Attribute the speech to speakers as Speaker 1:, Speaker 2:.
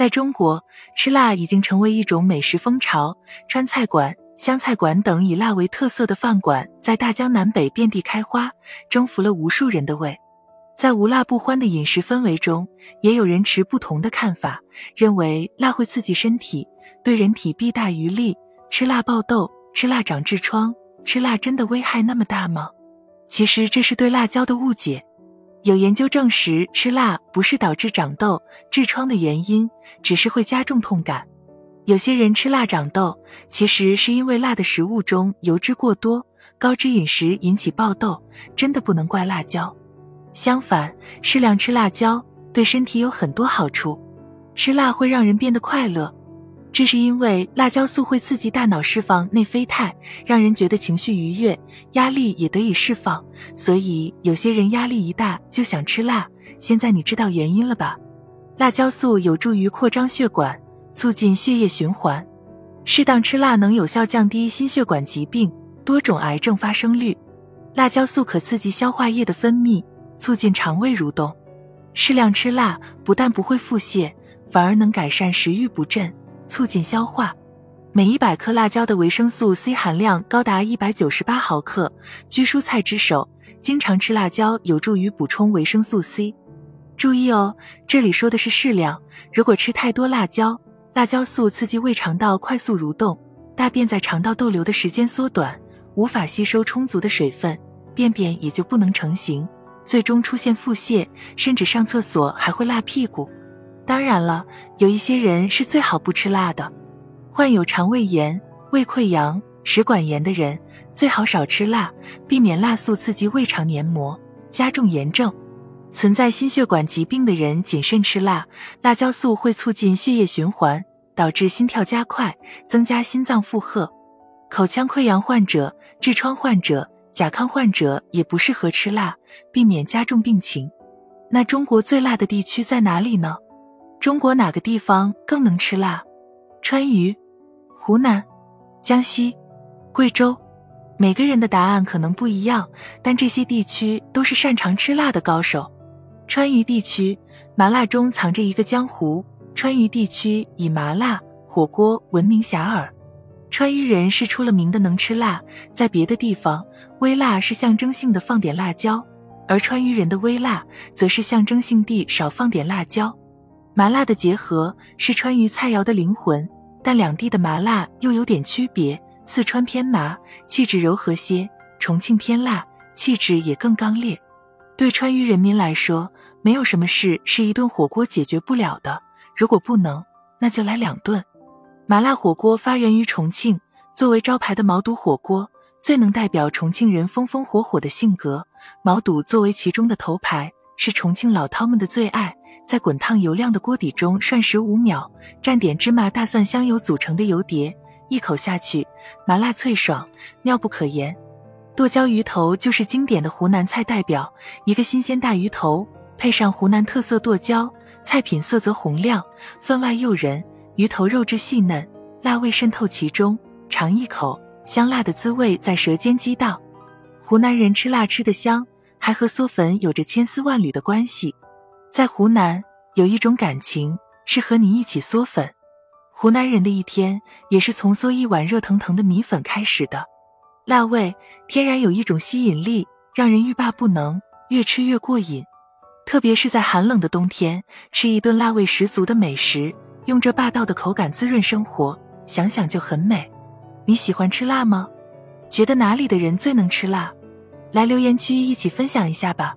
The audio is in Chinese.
Speaker 1: 在中国，吃辣已经成为一种美食风潮。川菜馆、湘菜馆等以辣为特色的饭馆在大江南北遍地开花，征服了无数人的胃。在无辣不欢的饮食氛围中，也有人持不同的看法，认为辣会刺激身体，对人体弊大于利。吃辣爆痘，吃辣长痔疮，吃辣真的危害那么大吗？其实这是对辣椒的误解。有研究证实，吃辣不是导致长痘、痔疮的原因，只是会加重痛感。有些人吃辣长痘，其实是因为辣的食物中油脂过多，高脂饮食引起爆痘，真的不能怪辣椒。相反，适量吃辣椒对身体有很多好处。吃辣会让人变得快乐。这是因为辣椒素会刺激大脑释放内啡肽，让人觉得情绪愉悦，压力也得以释放。所以有些人压力一大就想吃辣。现在你知道原因了吧？辣椒素有助于扩张血管，促进血液循环。适当吃辣能有效降低心血管疾病、多种癌症发生率。辣椒素可刺激消化液的分泌，促进肠胃蠕动。适量吃辣不但不会腹泻，反而能改善食欲不振。促进消化，每一百克辣椒的维生素 C 含量高达一百九十八毫克。居蔬菜之首，经常吃辣椒有助于补充维生素 C。注意哦，这里说的是适量。如果吃太多辣椒，辣椒素刺激胃肠道快速蠕动，大便在肠道逗留的时间缩短，无法吸收充足的水分，便便也就不能成型，最终出现腹泻，甚至上厕所还会辣屁股。当然了，有一些人是最好不吃辣的。患有肠胃炎、胃溃疡、食管炎的人最好少吃辣，避免辣素刺激胃肠黏膜，加重炎症。存在心血管疾病的人谨慎吃辣，辣椒素会促进血液循环，导致心跳加快，增加心脏负荷。口腔溃疡患者、痔疮患者、甲亢患者也不适合吃辣，避免加重病情。那中国最辣的地区在哪里呢？中国哪个地方更能吃辣？川渝、湖南、江西、贵州，每个人的答案可能不一样，但这些地区都是擅长吃辣的高手。川渝地区麻辣中藏着一个江湖，川渝地区以麻辣火锅闻名遐迩。川渝人是出了名的能吃辣，在别的地方，微辣是象征性的放点辣椒，而川渝人的微辣则是象征性地少放点辣椒。麻辣的结合是川渝菜肴的灵魂，但两地的麻辣又有点区别。四川偏麻，气质柔和些；重庆偏辣，气质也更刚烈。对川渝人民来说，没有什么事是一顿火锅解决不了的。如果不能，那就来两顿。麻辣火锅发源于重庆，作为招牌的毛肚火锅最能代表重庆人风风火火的性格。毛肚作为其中的头牌，是重庆老饕们的最爱。在滚烫油亮的锅底中涮十五秒，蘸点芝麻、大蒜、香油组成的油碟，一口下去，麻辣脆爽，妙不可言。剁椒鱼头就是经典的湖南菜代表，一个新鲜大鱼头，配上湖南特色剁椒，菜品色泽红亮，分外诱人。鱼头肉质细嫩，辣味渗透其中，尝一口，香辣的滋味在舌尖激荡。湖南人吃辣吃得香，还和嗦粉有着千丝万缕的关系。在湖南有一种感情是和你一起嗦粉，湖南人的一天也是从嗦一碗热腾腾的米粉开始的。辣味天然有一种吸引力，让人欲罢不能，越吃越过瘾。特别是在寒冷的冬天，吃一顿辣味十足的美食，用这霸道的口感滋润生活，想想就很美。你喜欢吃辣吗？觉得哪里的人最能吃辣？来留言区一起分享一下吧。